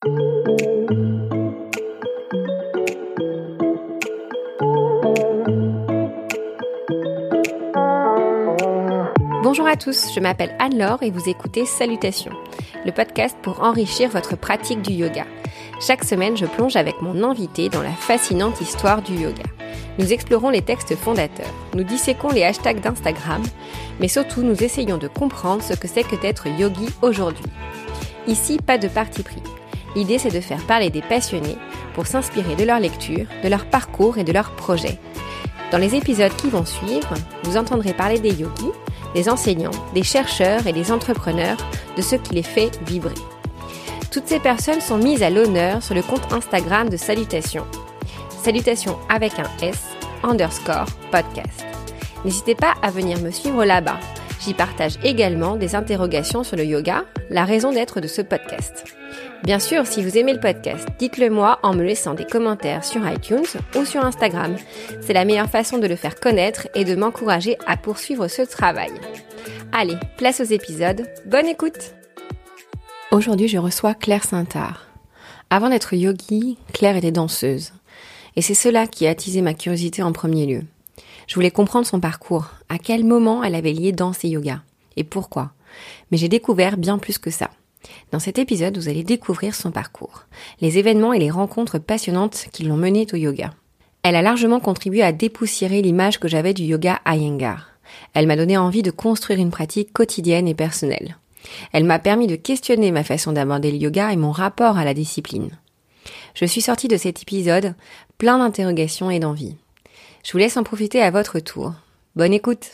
Bonjour à tous, je m'appelle Anne-Laure et vous écoutez Salutations, le podcast pour enrichir votre pratique du yoga. Chaque semaine, je plonge avec mon invité dans la fascinante histoire du yoga. Nous explorons les textes fondateurs, nous disséquons les hashtags d'Instagram, mais surtout nous essayons de comprendre ce que c'est que d'être yogi aujourd'hui. Ici, pas de parti pris. L'idée, c'est de faire parler des passionnés pour s'inspirer de leur lecture, de leur parcours et de leurs projets. Dans les épisodes qui vont suivre, vous entendrez parler des yogis, des enseignants, des chercheurs et des entrepreneurs, de ce qui les fait vibrer. Toutes ces personnes sont mises à l'honneur sur le compte Instagram de Salutations. Salutations avec un S, underscore podcast. N'hésitez pas à venir me suivre là-bas. J'y partage également des interrogations sur le yoga, la raison d'être de ce podcast. Bien sûr, si vous aimez le podcast, dites-le moi en me laissant des commentaires sur iTunes ou sur Instagram. C'est la meilleure façon de le faire connaître et de m'encourager à poursuivre ce travail. Allez, place aux épisodes. Bonne écoute Aujourd'hui, je reçois Claire Saintard. Avant d'être yogi, Claire était danseuse. Et c'est cela qui a attisé ma curiosité en premier lieu. Je voulais comprendre son parcours, à quel moment elle avait lié danse et yoga, et pourquoi? Mais j'ai découvert bien plus que ça. Dans cet épisode, vous allez découvrir son parcours, les événements et les rencontres passionnantes qui l'ont menée au yoga. Elle a largement contribué à dépoussiérer l'image que j'avais du yoga Iyengar. Elle m'a donné envie de construire une pratique quotidienne et personnelle. Elle m'a permis de questionner ma façon d'aborder le yoga et mon rapport à la discipline. Je suis sortie de cet épisode plein d'interrogations et d'envie. Je vous laisse en profiter à votre tour. Bonne écoute.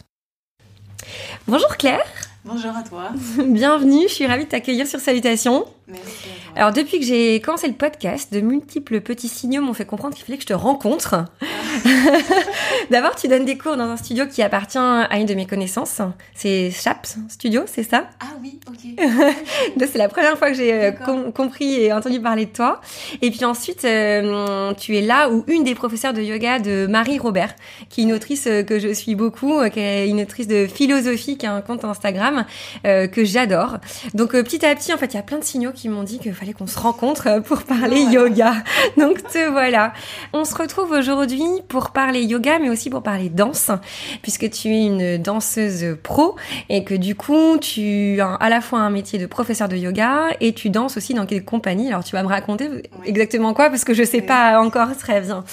Bonjour Claire. Bonjour à toi. Bienvenue, je suis ravie de t'accueillir sur Salutations. Merci. Alors depuis que j'ai commencé le podcast, de multiples petits signaux m'ont fait comprendre qu'il fallait que je te rencontre. D'abord, tu donnes des cours dans un studio qui appartient à une de mes connaissances. C'est Chaps Studio, c'est ça? Ah oui, ok. c'est la première fois que j'ai euh, com compris et entendu parler de toi. Et puis ensuite, euh, tu es là où une des professeurs de yoga de Marie Robert, qui est une autrice euh, que je suis beaucoup, qui est une autrice de philosophie, qui a un compte Instagram que j'adore. Donc petit à petit, en fait, il y a plein de signaux qui m'ont dit qu'il fallait qu'on se rencontre pour parler yoga. Donc te voilà. On se retrouve aujourd'hui pour parler yoga, mais aussi pour parler danse, puisque tu es une danseuse pro et que du coup, tu as à la fois un métier de professeur de yoga et tu danses aussi dans quelle compagnie? Alors tu vas me raconter exactement quoi, parce que je sais pas encore très bien.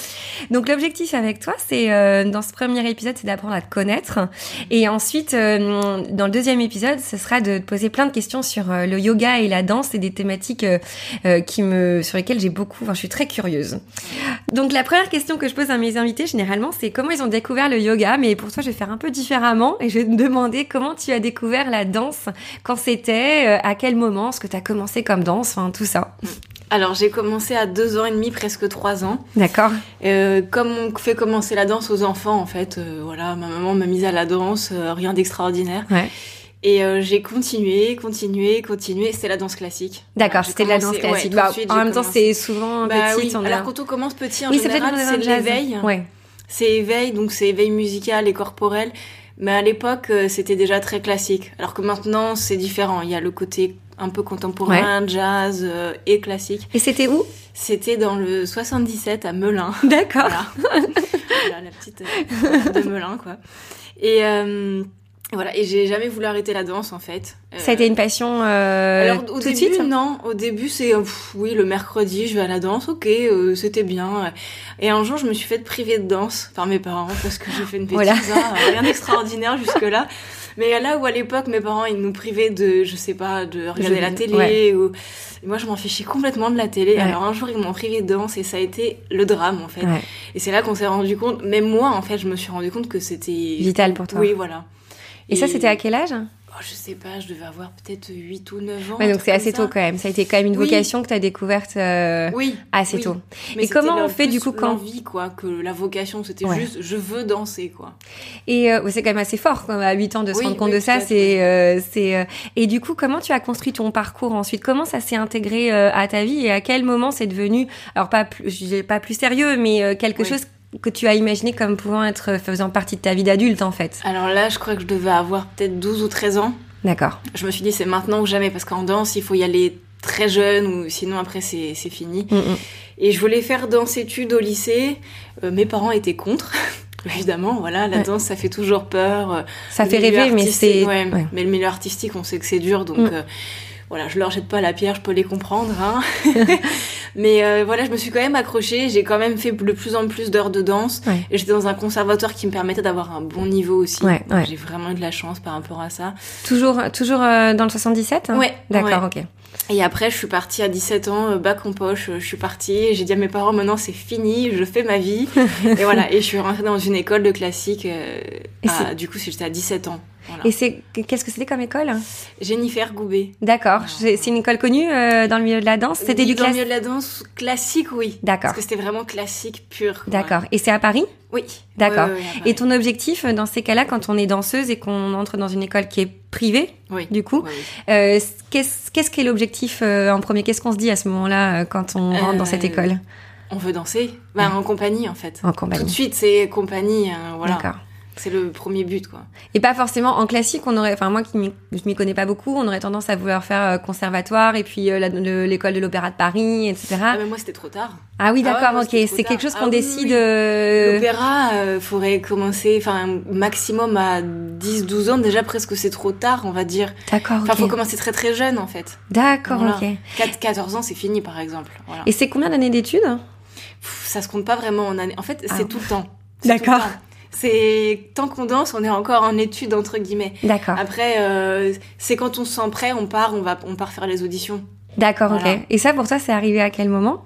Donc l'objectif avec toi, c'est euh, dans ce premier épisode, c'est d'apprendre à te connaître. Et ensuite, euh, dans le deuxième épisode, ce sera de te poser plein de questions sur euh, le yoga et la danse et des thématiques qui me, sur lesquelles j'ai beaucoup, enfin, je suis très curieuse. Donc la première question que je pose à mes invités généralement, c'est comment ils ont découvert le yoga? Mais pour toi, je vais faire un peu différemment et je vais te demander comment tu as découvert la danse, quand c'était, à quel moment, ce que tu as commencé comme danse, enfin tout ça. Alors j'ai commencé à deux ans et demi, presque trois ans. D'accord. Euh, comme on fait commencer la danse aux enfants, en fait, euh, voilà, ma maman m'a mise à la danse, euh, rien d'extraordinaire. Ouais. Et euh, j'ai continué, continué, continué. C'était la danse classique. D'accord, c'était la danse classique. Ouais, bah, suite, en même temps, c'est souvent Bah petite. oui. on a- Alors quand on commence petit, en oui, c'est général, c'est jazz. l'éveil. Ouais. C'est éveil, donc c'est éveil musical et corporel. Mais à l'époque, euh, c'était déjà très classique. Alors que maintenant, c'est différent. Il y a le côté un peu contemporain, jazz euh, et classique. Et c'était où? C'était dans le 77 à Melun. D'accord. Voilà. Voilà, la petite euh, de Melun, quoi. Et euh, voilà, et j'ai jamais voulu arrêter la danse, en fait. Euh, Ça a été une passion euh, alors, au tout début, de suite non. Au début, c'est, euh, oui, le mercredi, je vais à la danse, ok, euh, c'était bien. Et un jour, je me suis fait priver de danse par mes parents parce que j'ai fait une bêtise, Voilà. hein, rien d'extraordinaire jusque-là. Mais là où à l'époque, mes parents, ils nous privaient de, je sais pas, de regarder Je- la télé ouais. ou... Et moi, je m'en fichais complètement de la télé. Ouais. Alors un jour, ils m'ont privé de danse et ça a été le drame, en fait. Ouais. Et c'est là qu'on s'est rendu compte, même moi, en fait, je me suis rendu compte que c'était... Vital pour toi. Oui, voilà. Et, ça, c'était à quel âge oh, Je sais pas, je devais avoir peut-être 8 ou 9 ans. Ouais, donc c'est assez tôt quand même. Ça a été quand même une Oui. vocation que tu as découverte euh, Oui. assez oui. tôt. Mais Et comment on fait, du coup, quand- l'envie, quoi, que la vocation, c'était Ouais. juste je veux danser, quoi. Et euh, c'est quand même assez fort quoi, à 8 ans de se rendre compte de ça. C'est, euh, c'est. euh, Et du coup, comment tu as construit ton parcours ensuite? Comment ça s'est intégré euh, à ta vie? Et à quel moment c'est devenu, alors pas plus, pas plus sérieux, mais euh, quelque chose que tu as imaginé comme pouvant être euh, faisant partie de ta vie d'adulte en fait. Alors là, je crois que je devais avoir peut-être 12 ou 13 ans. D'accord. Je me suis dit, c'est maintenant ou jamais, parce qu'en danse, il faut y aller très jeune ou sinon après c'est fini. Mm, mm. Et je voulais faire danse-études au lycée. Euh, mes parents étaient contre. Évidemment, voilà, la Ouais. danse, ça fait toujours peur. Ça le fait rêver, mais c'est. ouais, ouais. Mais le milieu artistique, on sait que c'est dur, donc Mm. euh, voilà, je leur jette pas la pierre, je peux les comprendre. Hein. mais euh, voilà, je me suis quand même accrochée. J'ai quand même fait de plus en plus d'heures de danse. Ouais. Et j'étais dans un conservatoire qui me permettait d'avoir un bon niveau aussi. Ouais, Donc ouais. J'ai vraiment eu de la chance par rapport à ça. Toujours, toujours euh, dans le 77 hein? Ouais, D'accord, ok. Et après, je suis partie à 17 ans, euh, bac en poche, je suis partie. J'ai dit à mes parents, maintenant c'est fini, je fais ma vie. et voilà, et je suis rentrée dans une école de classique. euh, à- du coup, j'étais à 17 ans. Voilà. Et c'est qu'est-ce que c'était comme école? Jennifer Goubet. D'accord. C'est une école connue euh, dans le milieu de la danse? C'était Oui, du Dans le classique. milieu de la danse classique, oui. D'accord. Parce que c'était vraiment classique pur. D'accord. Et c'est à Paris? Oui. D'accord. Et ton objectif euh, dans ces cas-là, quand on est danseuse et qu'on entre dans une école qui est privée, du coup, euh, qu'est-ce qu'est-ce qu'est l'objectif euh, en premier? Qu'est-ce qu'on se dit à ce moment-là quand on rentre dans cette école? On veut danser bah, En compagnie, en fait. en Tout de compagnie suite, c'est compagnie. voilà. D'accord. C'est le premier but, quoi. Et pas forcément en classique, on aurait, enfin moi qui je m'y connais pas beaucoup, on aurait tendance à vouloir faire euh, conservatoire et puis euh, l'école de l'opéra de Paris, etc. Ah, mais moi, c'était trop tard. Ah oui, Ah ouais, d'accord, ok. C'est quelque chose Ah qu'on décide. oui. euh, L'opéra, euh, faudrait commencer, enfin, maximum à 10-12 ans. Déjà, presque, c'est trop tard, on va dire. D'accord, Enfin, faut ok. commencer très très jeune, en fait. D'accord, Voilà. ok. 4, 14 ans, c'est fini, par exemple. Voilà. Et c'est combien d'années d'études? Pff, ça se compte pas vraiment en année. En fait, Ah. c'est tout le temps. D'accord. C'est tant qu'on danse, on est encore en études entre guillemets. D'accord. Après, euh, c'est quand on se sent prêt, on part, on va, on part faire les auditions. D'accord, Voilà. ok. Et ça, pour toi, c'est arrivé à quel moment?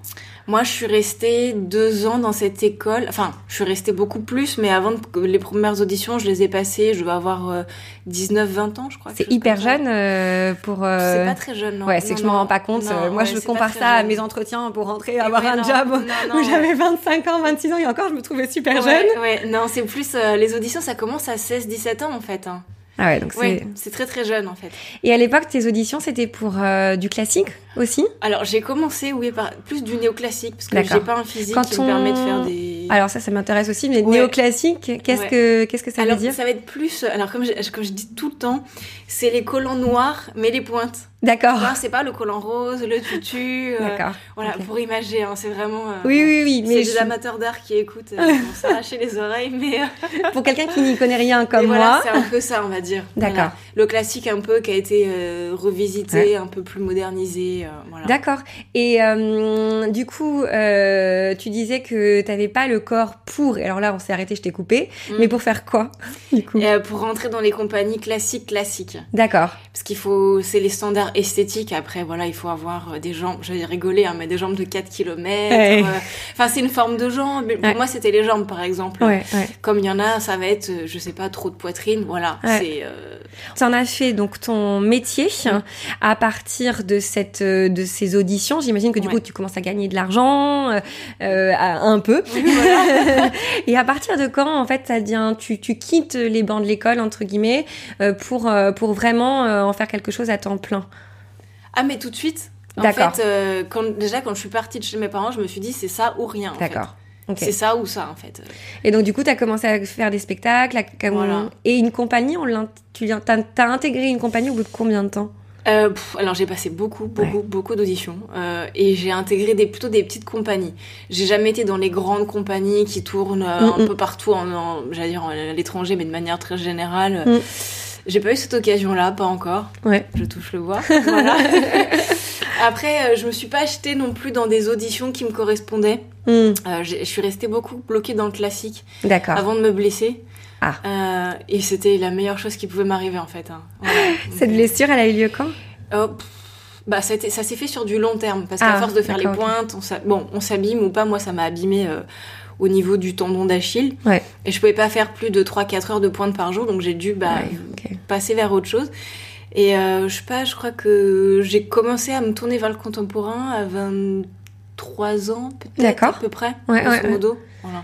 Moi, je suis restée deux ans dans cette école. Enfin, je suis restée beaucoup plus, mais avant de- les premières auditions, je les ai passées. Je dois avoir euh, 19-20 ans, je crois. C'est hyper jeune euh, pour. euh, C'est pas très jeune, non. Ouais, c'est que je m'en rends pas compte. Non, moi, ouais, je compare ça à mes entretiens pour rentrer, Et avoir ouais, un non, job non, où j'avais 25 ans, 26 ans, et encore, je me trouvais super jeune. Ouais, ouais, non, c'est plus euh, les auditions, ça commence à 16-17 ans en fait. hein. Ah ouais, donc c'est. Ouais, c'est très très jeune en fait. Et à l'époque, tes auditions, c'était pour euh, du classique? Aussi Alors j'ai commencé oui par plus du néoclassique parce que j'ai pas un physique Quand qui on- me permet de faire des. Alors ça, ça m'intéresse aussi, mais Ouais. néoclassique, qu'est-ce Ouais. que qu'est-ce que ça alors veut dire ça va être plus. Alors comme je, comme je dis tout le temps, c'est les collants noirs mais les pointes. D'accord. Là, c'est pas le collant rose, le tutu. euh, D'accord. Voilà pour imager, hein, c'est vraiment. euh, Oui, oui, oui, C'est des amateurs d'art qui écoutent, euh, vont s'arracher les oreilles, mais, euh, pour quelqu'un qui n'y connaît rien comme mais moi. voilà, c'est un peu ça, on va dire. D'accord. Voilà. Le classique un peu qui a été euh, revisité, Ouais. un peu plus modernisé, voilà. D'accord. Et euh, du coup, euh, tu disais que t'avais pas le corps pour. Et alors là, on s'est arrêté, je t'ai coupé. Mm. Mais pour faire quoi Du coup? Euh, pour rentrer dans les compagnies classiques, classiques. D'accord. Parce qu'il faut, c'est les standards esthétiques. Après, voilà, il faut avoir euh, des jambes, j'allais rigoler, hein, mais des jambes de 4 km. Enfin, c'est une forme de jambe. Mais Pour Ouais. moi, c'était les jambes, par exemple. Ouais, ouais. Comme il y en a, ça va être, euh, je sais pas, trop de poitrine. Voilà. C'est, euh, Tu en as fait donc ton métier à partir de cette euh, de ces auditions. J'imagine que du Ouais. coup tu commences à gagner de l'argent euh, euh, un peu. voilà. Et à partir de quand en fait ça devient tu tu quittes les bancs de l'école entre guillemets pour pour vraiment en faire quelque chose à temps plein? Ah, mais tout de suite. En D'accord. fait, euh, quand, déjà, quand je suis partie de chez mes parents, je me suis dit, c'est ça ou rien. D'accord. C'est ça ou ça, en fait. Et donc du coup tu as commencé à faire des spectacles à- Voilà. et une compagnie on tu t'as intégré une compagnie au bout de combien de temps? Euh, pff, alors j'ai passé beaucoup, beaucoup, beaucoup d'auditions euh, et j'ai intégré des, plutôt des petites compagnies. J'ai jamais été dans les grandes compagnies qui tournent euh, Mm, un mm. peu partout, en, en- j'allais dire à l'étranger, mais de manière très générale. Mm. J'ai pas eu cette occasion-là, pas encore. Ouais. Je touche le bois. Voilà. Après, je me suis pas achetée non plus dans des auditions qui me correspondaient. Euh, je suis restée beaucoup bloquée dans le classique avant de me blesser. Ah. Euh, et c'était la meilleure chose qui pouvait m'arriver en fait. hein. Voilà. Cette Donc, blessure elle a eu lieu quand? Oh, pff, bah, ça, s'est fait sur du long terme parce qu'à Ah, force de faire les pointes, on bon, on s'abîme ou pas. Moi, ça m'a abîmé euh, au niveau du tendon d'Achille Ouais. et je pouvais pas faire plus de 3-4 heures de pointe par jour, donc j'ai dû bah, Ouais, passer vers autre chose. Et euh, je sais pas, je crois que j'ai commencé à me tourner vers le contemporain à 23 ans, peut-être à peu près, Ouais, grosso modo. Voilà.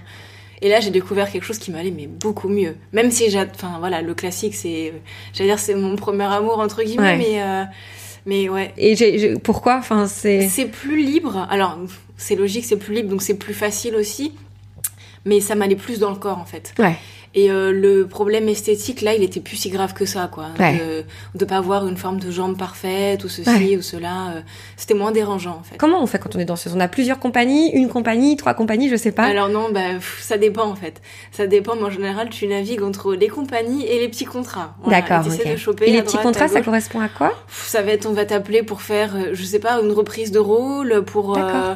Et là, j'ai découvert quelque chose qui m'allait mais beaucoup mieux. Même si j'ai, enfin voilà, le classique, c'est, j'allais dire, c'est mon premier amour entre guillemets, Ouais. mais euh, mais ouais, Et pourquoi? Enfin, c'est. c'est plus libre. Alors, c'est logique, c'est plus libre, donc c'est plus facile aussi. Mais ça m'allait plus dans le corps, en fait. Ouais. Et euh, le problème esthétique, là, il était plus si grave que ça, quoi. Ouais. De, de pas avoir une forme de jambe parfaite ou ceci ou cela. euh, C'était moins dérangeant, en fait. Comment on fait quand on est danseuse? On a plusieurs compagnies, une compagnie, trois compagnies, je sais pas. Alors non, bah, pff, ça dépend en fait. Ça dépend, mais en général, tu navigues entre les compagnies et les petits contrats. Voilà, D'accord. et t'essaies ok. de choper Et les petits droite, contrats, ça correspond à quoi? Pff, Ça va être, on va t'appeler pour faire, euh, je sais pas, une reprise de rôle pour D'accord. euh,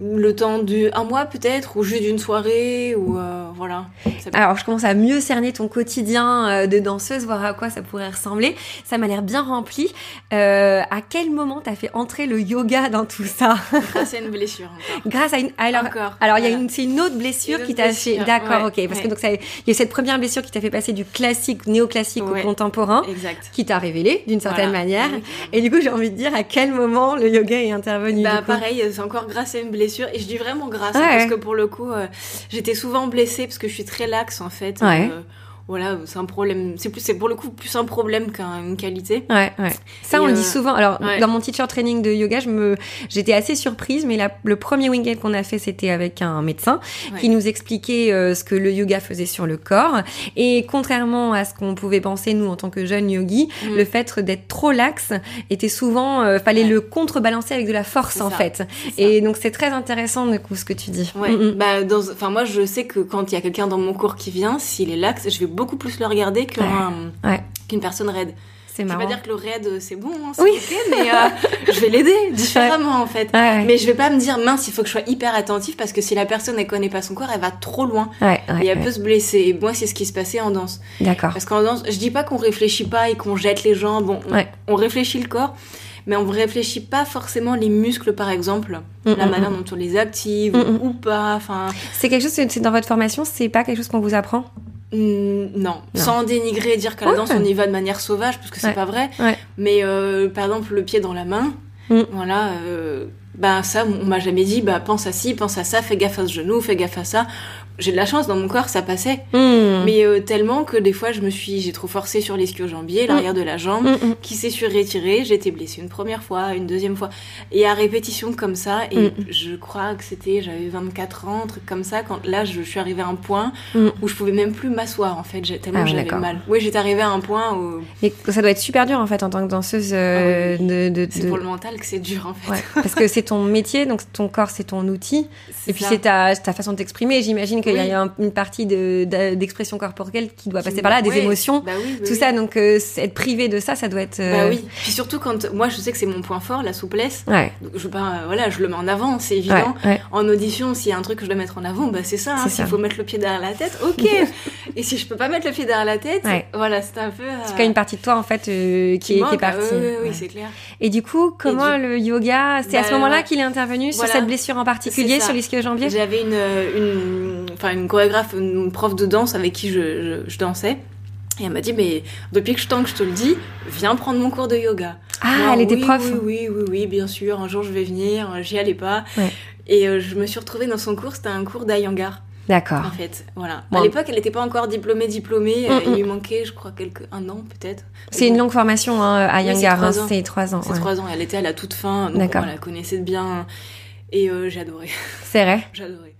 le temps du un mois peut-être, ou juste d'une soirée, ou euh, voilà. Alors, je commence à mieux cerner ton quotidien euh, de danseuse, voir à quoi ça pourrait ressembler. Ça m'a l'air bien rempli. Euh, à quel moment t'as fait entrer le yoga dans tout ça? Grâce à une blessure encore. Grâce à une. Alors, Encore, alors il y a une, c'est une autre blessure Une qui t'a fait. D'accord, ouais, ok. Parce que donc ça, il y a cette première blessure qui t'a fait passer du classique, néoclassique Ouais. au contemporain, Exact. qui t'a révélé d'une certaine Voilà. manière. Et du coup, j'ai envie de dire à quel moment le yoga est intervenu. Bah pareil, c'est encore grâce à une blessure et je dis vraiment grâce hein, parce que pour le coup, euh, j'étais souvent blessée parce que je suis très laxe en fait. Ouais. Euh, voilà, c'est un problème. C'est plus, c'est pour le coup plus un problème qu'une qualité. Ouais, ouais. Ça, Et, on le euh, dit souvent. Alors, ouais. dans mon teacher training de yoga, je me, j'étais assez surprise, mais la- le premier week-end qu'on a fait, c'était avec un médecin Ouais. qui nous expliquait euh, ce que le yoga faisait sur le corps. Et contrairement à ce qu'on pouvait penser, nous, en tant que jeunes yogis, Mm. le fait d'être trop laxe était souvent, euh, fallait Ouais. le contrebalancer avec de la force, en fait. Et donc, c'est très intéressant, du coup, ce que tu dis. Ouais, Mm, mm. bah dans, enfin moi je sais que quand il y a quelqu'un dans mon cours qui vient, s'il est laxe, je vais beaucoup plus le regarder Ouais. qu'une personne raide. C'est Je vais marrant. pas dire que le raide euh, c'est bon, hein, c'est Oui. ok, mais euh, je vais l'aider différemment en fait. Ouais, Mais je vais pas me dire mince, il faut que je sois hyper attentif parce que si la personne elle connaît pas son corps, elle va trop loin et elle peut se blesser. Et moi c'est ce qui se passait en danse. D'accord. Parce qu'en danse, je dis pas qu'on réfléchit pas et qu'on jette les jambes, on, on- réfléchit le corps, mais on réfléchit pas forcément les muscles par exemple, Mm, la mm, manière mm. dont on les active ou pas, enfin C'est quelque chose, c'est dans votre formation, c'est pas quelque chose qu'on vous apprend? Mm, non. Non. sans dénigrer et dire qu'à la Ouais. danse on y va de manière sauvage parce que c'est Ouais. pas vrai, Ouais. mais euh, par exemple le pied dans la main, Mm. voilà, euh, bah ça on m'a jamais dit bah pense à ci, pense à ça, fais gaffe à ce genou, fais gaffe à ça. J'ai de la chance dans mon corps ça passait. Mm. Mais euh, tellement que des fois, je me suis, j'ai trop forcé sur l'ischio-jambier, l'arrière de la jambe, Mm, mm. qui s'est surétiré. J'ai été blessée une première fois, une deuxième fois, et à répétition comme ça. Et je crois que c'était, j'avais 24 ans, truc comme ça. Quand là, je, je suis arrivée à un point où je pouvais même plus m'asseoir en fait, tellement Ah j'avais mal. Oui, j'étais arrivée à un point où Mais ça doit être super dur en fait en tant que danseuse euh, Ah oui. de, de, c'est de- pour le mental que c'est dur en fait. Ouais, parce que c'est ton métier, donc ton corps c'est ton outil, et puis c'est ta, ta façon de t'exprimer. J'imagine qu'il y a un- une partie de- de- d'expression corporelle qui doit Qui- passer par là, des émotions, Bah oui, oui, tout ça. Donc euh, être privé de ça, ça doit être. Bah euh, oui. Puis surtout quand moi, je sais que c'est mon point fort, la souplesse. Ouais, Donc, je euh, voilà, je le mets en avant, c'est évident. ouais. En audition, s'il y a un truc que je dois mettre en avant, bah c'est ça. hein. S'il faut mettre le pied derrière la tête, ok. et si je peux pas mettre le pied derrière la tête, voilà, c'est un peu. euh, C'est quand une partie de toi en fait euh, qui, est, qui est partie. Oui, c'est clair. Et du coup, comment le yoga, c'est à Bah, ce moment-là qu'il est intervenu sur cette blessure en particulier, sur l'ischio-jambier J'avais une, une, enfin une chorégraphe, une prof de danse avec qui je, je, je dansais. Et elle m'a dit, mais depuis que je tente que je te le dis, viens prendre mon cours de yoga. Ah, elle était oui, prof. Oui, oui, oui, oui, bien sûr. Un jour, je vais venir. J'y allais pas. Ouais. Et euh, je me suis retrouvée dans son cours. C'était un cours d'Ayangar. D'accord. en fait. Voilà. Bon. À l'époque, elle n'était pas encore diplômée, diplômée. Euh, Mm, Il mm. lui manquait, je crois, quelques... un an peut-être. C'est une longue formation hein, à Oui, c'est Yangar, trois hein, ans. c'est trois ans. C'est ouais. trois ans. Elle était à la toute fin, D'accord. on la connaissait bien. Et euh, adoré. C'est vrai. J'adorais.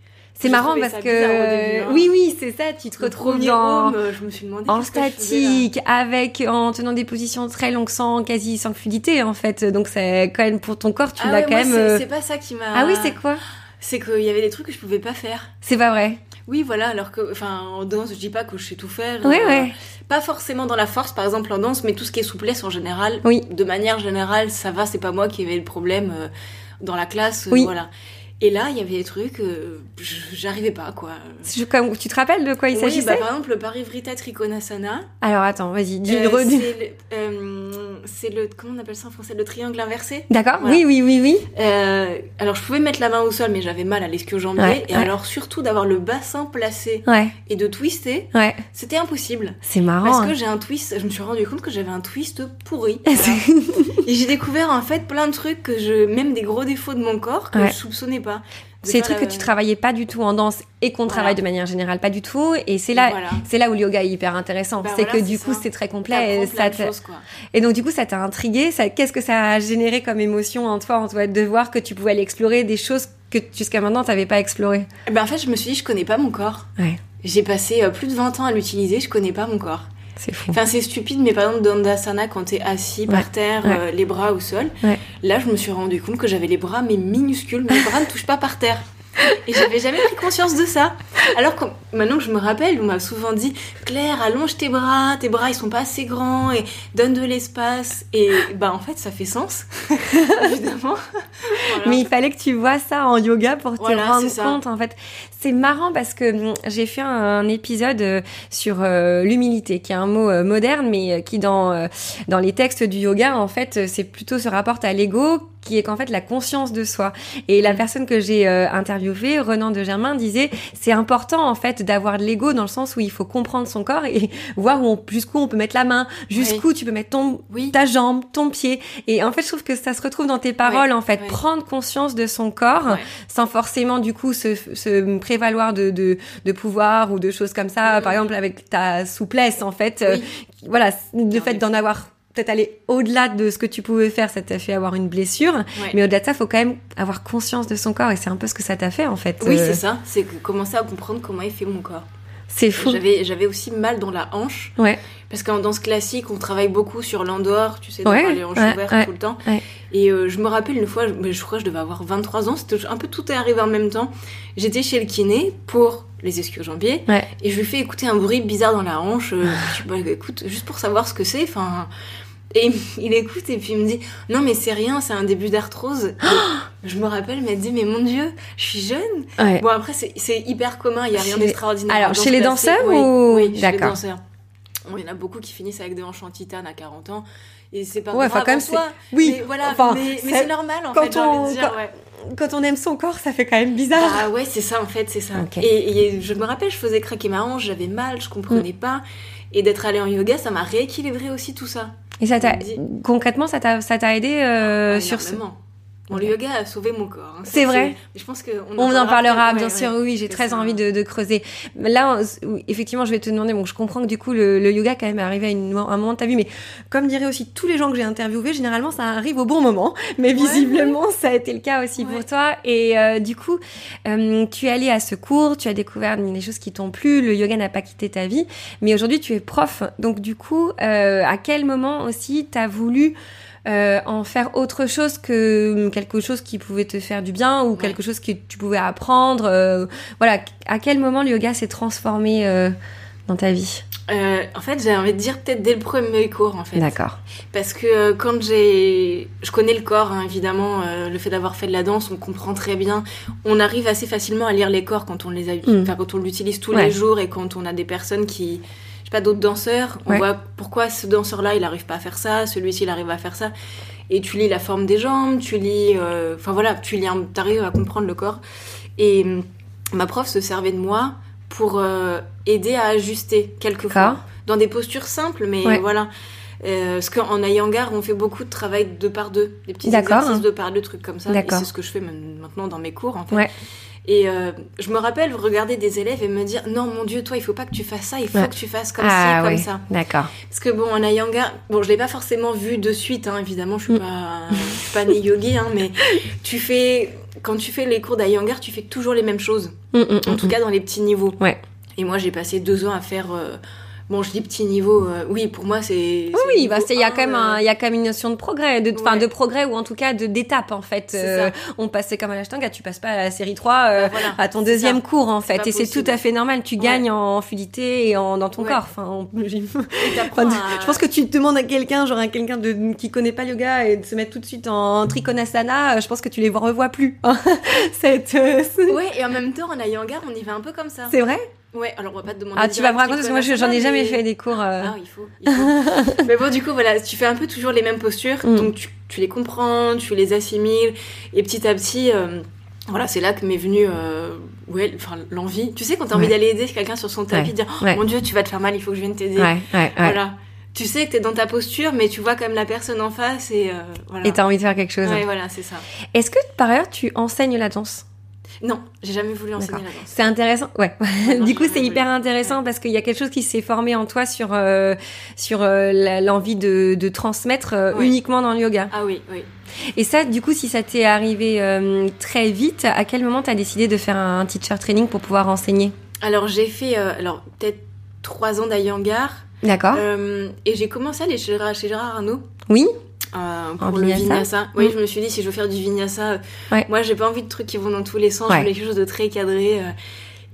C'est marrant parce que début, hein. oui oui c'est ça tu te Le retrouves dans home, je me suis demandé en statique avec en tenant des positions très longues sans quasi sans fluidité en fait donc c'est quand même pour ton corps tu Ah l'as ouais, quand moi, même c'est- euh, C'est pas ça qui m'a. ah oui c'est quoi? C'est qu'il y avait des trucs que je pouvais pas faire. c'est pas vrai? Oui, voilà, alors que, enfin, en danse, je dis pas que je sais tout faire. ouais euh, ouais Pas forcément dans la force, par exemple, en danse, mais tout ce qui est souplesse en général. Oui. De manière générale, ça va, c'est pas moi qui avais le problème euh, dans la classe, euh, Oui. voilà. Et là, il y avait des trucs, euh, j'arrivais pas, quoi. Comme- tu te rappelles de quoi il Oui, s'agissait bah, par exemple, le Parivrita Trikonasana. alors attends vas-y dis euh, redis. c'est le, euh, c'est le, comment on appelle ça en français, le triangle inversé. d'accord voilà. oui oui oui oui Euh, alors, je pouvais mettre la main au sol, mais j'avais mal à l'esquio-jambier. Ouais, et ouais. alors, surtout, d'avoir le bassin placé ouais et de twister, c'était impossible. c'est marrant Parce hein. que j'ai un twist, je me suis rendu compte que j'avais un twist pourri. Et j'ai découvert en fait plein de trucs que je, même des gros défauts de mon corps que je soupçonnais pas. C'est des trucs que tu travaillais pas du tout en danse et qu'on Voilà. travaille de manière générale pas du tout et c'est là Voilà. c'est là où le yoga est hyper intéressant Bah c'est voilà, que du coup c'est très complet et ça choses, quoi. Et donc du coup, ça t'a intrigué. Ça, qu'est-ce que ça a généré comme émotion en toi, en toi, de voir que tu pouvais aller explorer des choses que jusqu'à maintenant t'avais pas explorées? Eh Ben, en fait, je me suis dit, je connais pas mon corps. Ouais. J'ai passé euh, plus de 20 ans à l'utiliser, je connais pas mon corps. C'est fou. Enfin, c'est stupide, mais par exemple, dans Dandasana, quand t'es assis par terre, ouais. euh, les bras au sol, Ouais. là, je me suis rendu compte que j'avais les bras, mais minuscules. Mes bras ne touchent pas par terre. Et j'avais jamais pris conscience de ça. Alors que maintenant que je me rappelle, on m'a souvent dit Claire, allonge tes bras, tes bras ils sont pas assez grands et donne de l'espace. Et bah en fait, ça fait sens, évidemment. Voilà. Mais il fallait que tu vois ça en yoga pour te Voilà, rendre compte. En fait, c'est marrant parce que hum, j'ai fait un, épisode euh, sur euh, l'humilité, qui est un mot euh, moderne, mais qui dans euh, dans les textes du yoga, en fait, c'est plutôt se rapporte à l'ego, qui est qu'en fait la conscience de soi. Et la Mm. personne que j'ai euh, interviewée, Renan de Germain, disait c'est important en fait d'avoir de l'ego dans le sens où il faut comprendre son corps et voir où on, jusqu'où on peut mettre la main, jusqu'où tu peux mettre ton Oui. ta jambe, ton pied. Et en fait, je trouve que ça se retrouve dans tes paroles, en fait. Prendre conscience de son corps, sans forcément, du coup, se, se prévaloir de, de, de pouvoir ou de choses comme ça. Mhm. Par exemple, avec ta souplesse, en fait. euh, voilà, le fait d'en avoir peut-être aller au-delà de ce que tu pouvais faire, ça t'a fait avoir une blessure. Ouais. Mais au-delà de ça, faut quand même avoir conscience de son corps. Et c'est un peu ce que ça t'a fait, en fait. Oui, Euh, c'est ça. C'est commencer à comprendre comment est fait mon corps. C'est fou. J'avais, j'avais aussi mal dans la hanche. Ouais. Parce qu'en danse classique, on travaille beaucoup sur l'endor, tu sais, Ouais, les hanches ouais, ouvertes ouais, tout le temps. Et euh, je me rappelle une fois, je, crois que je devais avoir 23 ans, c'était un peu tout est arrivé en même temps. J'étais chez le kiné pour les ischio-jambiers et je lui fais écouter un bruit bizarre dans la hanche. Euh, je dis, bah, écoute, juste pour savoir ce que c'est, enfin. Et il écoute et puis il me dit non mais c'est rien, c'est un début d'arthrose. Je me rappelle, il m'a dit mais mon dieu, je suis jeune. Ouais. Bon après c'est hyper commun, il y a rien d'extraordinaire. Alors, chez les danseurs oui, ou- Oui, chez les danseurs. Il y en a beaucoup qui finissent avec des hanches en titane à 40 ans et c'est pas Ouais, grave quand même, soi. Oui. mais voilà, enfin, mais, mais c'est- normal en quand fait, on- dire. quand- ouais. Quand on aime son corps, ça fait quand même bizarre. Ah ouais, c'est ça en fait, c'est ça. Et je me rappelle, je faisais craquer ma hanche, j'avais mal, je comprenais Mm. pas. Et d'être allée en yoga, ça m'a rééquilibré aussi tout ça. Et ça t'a, concrètement, ça t'a, ça t'a aidé euh, Ah, sur ce. Bon, le yoga a sauvé mon corps. hein. C'est vrai Mais je pense que On en parlera, bien ouais, sûr, ouais. oui, j'ai très ça- envie de, de creuser. Là, on- effectivement, je vais te demander, bon, je comprends que du coup, le, le yoga, quand même, est arrivé à une- un moment de ta vie, mais comme diraient aussi tous les gens que j'ai interviewés, généralement, ça arrive au bon moment, mais Ouais, visiblement, ça a été le cas aussi pour toi. Et euh, du coup, euh, tu es allé à ce cours, tu as découvert des choses qui t'ont plu, le yoga n'a pas quitté ta vie, mais aujourd'hui, tu es prof. Donc, du coup, euh, à quel moment aussi t'as voulu euh, en faire autre chose que quelque chose qui pouvait te faire du bien ou Ouais. quelque chose que tu pouvais apprendre. euh, voilà, à quel moment le yoga s'est transformé euh, dans ta vie? Euh, en fait, j'ai envie de dire peut-être dès le premier cours, en fait. D'accord. Parce que euh, quand j'ai... Je connais le corps, hein, évidemment, euh, le fait d'avoir fait de la danse, on comprend très bien. On arrive assez facilement à lire les corps quand on les a... Mm. enfin, quand on l'utilise tous Ouais. les jours et quand on a des personnes qui... Pas, d'autres danseurs, on Ouais. voit pourquoi ce danseur-là, il arrive pas à faire ça, celui-ci, il arrive à faire ça. Et tu lis la forme des jambes, tu lis... euh, Enfin voilà, tu lis, un- t'arrives à comprendre le corps. Et hum, ma prof se servait de moi pour euh, aider à ajuster quelquefois. Dans des postures simples, mais Ouais. voilà. Euh, parce qu'en Ayangar, on fait beaucoup de travail deux par deux, des petits exercices deux par deux, trucs comme ça. Et c'est ce que je fais maintenant dans mes cours, en fait. Ouais. Et euh, je me rappelle regarder des élèves et me dire non mon dieu toi il faut pas que tu fasses ça il faut Ouais. que tu fasses comme ah ci comme oui, ça d'accord. parce que bon en Ayanga bon je l'ai pas forcément vu de suite hein, évidemment je suis Mm. pas je suis pas née yogi hein, mais tu fais quand tu fais les cours d'Ayangar tu fais toujours les mêmes choses Mm, mm, en tout mm. cas dans les petits niveaux Ouais. et moi j'ai passé deux ans à faire euh, bon je dis petit niveau euh, oui pour moi c'est Oui, bah c'est il y a un, quand même euh, un, y a quand même une notion de progrès, de Ouais. de progrès ou en tout cas de d'étape en fait. C'est Euh, ça. on passait comme à l'ashtanga, tu passes pas à la série 3 euh, Bah, voilà, à ton deuxième cours en fait et c'est tout à fait normal, tu Ouais. gagnes en fluidité et en dans ton Ouais. corps. Enfin, on- Enfin, à- Je pense que tu demandes à quelqu'un, genre à quelqu'un de qui connaît pas le yoga et de se mettre tout de suite en trikonasana, euh, je pense que tu les revois plus. hein. Cette, euh, ouais et en même temps en Ayangar on y va un peu comme ça c'est vrai? Ouais alors on va pas te demander Ah, tu vas me raconter parce que moi je- j'en ai jamais mais- fait des cours. euh, Ah, il faut. il faut. Mais bon, du coup, voilà, tu fais un peu toujours les mêmes postures, Mm. donc tu, tu les comprends, tu les assimiles, et petit à petit, euh, voilà, c'est là que m'est venue euh, ouais, enfin, l'envie. Tu sais, quand t'as envie Ouais. d'aller aider quelqu'un sur son tapis, Ouais. dire oh. Mon Dieu, tu vas te faire mal, il faut que je vienne t'aider. Ouais, ouais, ouais. Voilà. Tu sais que t'es dans ta posture, mais tu vois quand même la personne en face, et euh, voilà. Et t'as envie de faire quelque chose. Ouais, voilà, c'est ça. Est-ce que par ailleurs tu enseignes la danse? Non, j'ai jamais voulu enseigner la danse. C'est intéressant, ouais. non, du coup, c'est hyper intéressant parce qu'il y a quelque chose qui s'est formé en toi sur euh, sur euh, l'envie de, de transmettre euh, Ouais. uniquement dans le yoga. Ah oui, oui. Et ça, du coup, si ça t'est arrivé très vite, à quel moment t'as décidé de faire un teacher training pour pouvoir enseigner? Alors j'ai fait, alors peut-être trois ans d'Ayangar. D'accord. Et j'ai commencé à aller chez, Gérard- chez Gérard Arnaud. Oui. Euh, En pour le vinyasa. vinyasa. Oui, Mm. je me suis dit, si je veux faire du vinyasa, Ouais. moi, j'ai pas envie de trucs qui vont dans tous les sens. Ouais. Je voulais quelque chose de très cadré. euh,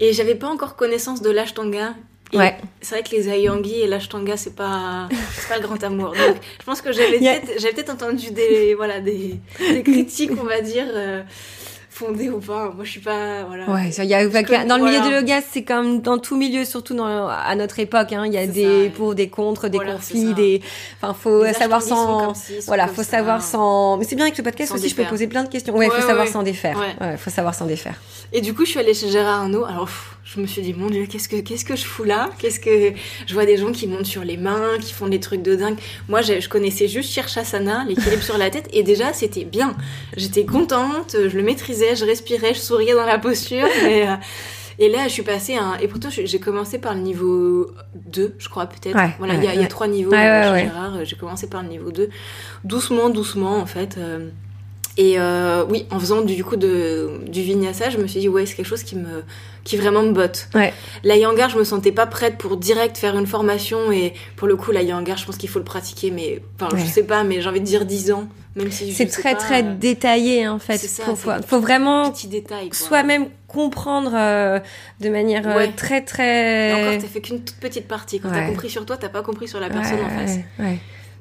et j'avais pas encore connaissance de l'ashtanga. Ouais. C'est vrai que les ayangi et l'ashtanga, c'est pas, c'est pas le grand amour. Donc, je pense que j'avais peut-être, entendu des, voilà, des, des critiques, on va dire, euh, fondées ou pas. Moi, je suis pas, voilà. Ouais, il y a, dans le milieu du yoga, c'est comme dans tout milieu, surtout dans, à notre époque, hein, il y a des ça, pour, des contre, des Voilà, conflits, des, enfin, faut Les savoir sans, ci, voilà, faut ça. savoir sans, mais c'est bien avec ce podcast Sans aussi, je peux poser plein de questions. Ouais, Ouais, faut savoir ouais. s'en défaire. Ouais. Faut savoir s'en défaire. Et du coup, je suis allée chez Gérard Arnaud. Alors, pff, je me suis dit, mon Dieu, qu'est-ce que, qu'est-ce que je fous là? Qu'est-ce que je vois des gens qui montent sur les mains, qui font des trucs de dingue. Moi, je, je connaissais juste Shirshasana, l'équilibre sur la tête, et déjà, c'était bien. J'étais contente, je le maîtrisais, je respirais, je souriais dans la posture. Et, euh, et là, je suis passée à un... Et pourtant, j'ai commencé par le niveau 2, je crois, peut-être. Ouais, voilà, ouais, il y, a- y trois niveaux euh, chez. Gérard. J'ai commencé par le niveau 2. Doucement, doucement, en fait. euh, et euh, oui, en faisant du, du coup de, du vinyasa, je me suis dit, ouais, c'est quelque chose qui me, qui vraiment me botte. Ouais. La yangar, je me sentais pas prête pour direct faire une formation et pour le coup, la yangar, je pense qu'il faut le pratiquer, mais enfin, Ouais. je sais pas, mais j'ai envie de dire 10 ans, C'est très pas, très euh, détaillé en fait. c'est ça, faut, faut, vraiment soi-même comprendre euh, de manière euh, Ouais. très Et très. encore, t'as fait qu'une toute petite partie. Quand t'as Ouais. compris sur toi, t'as pas compris sur la personne Ouais, en face.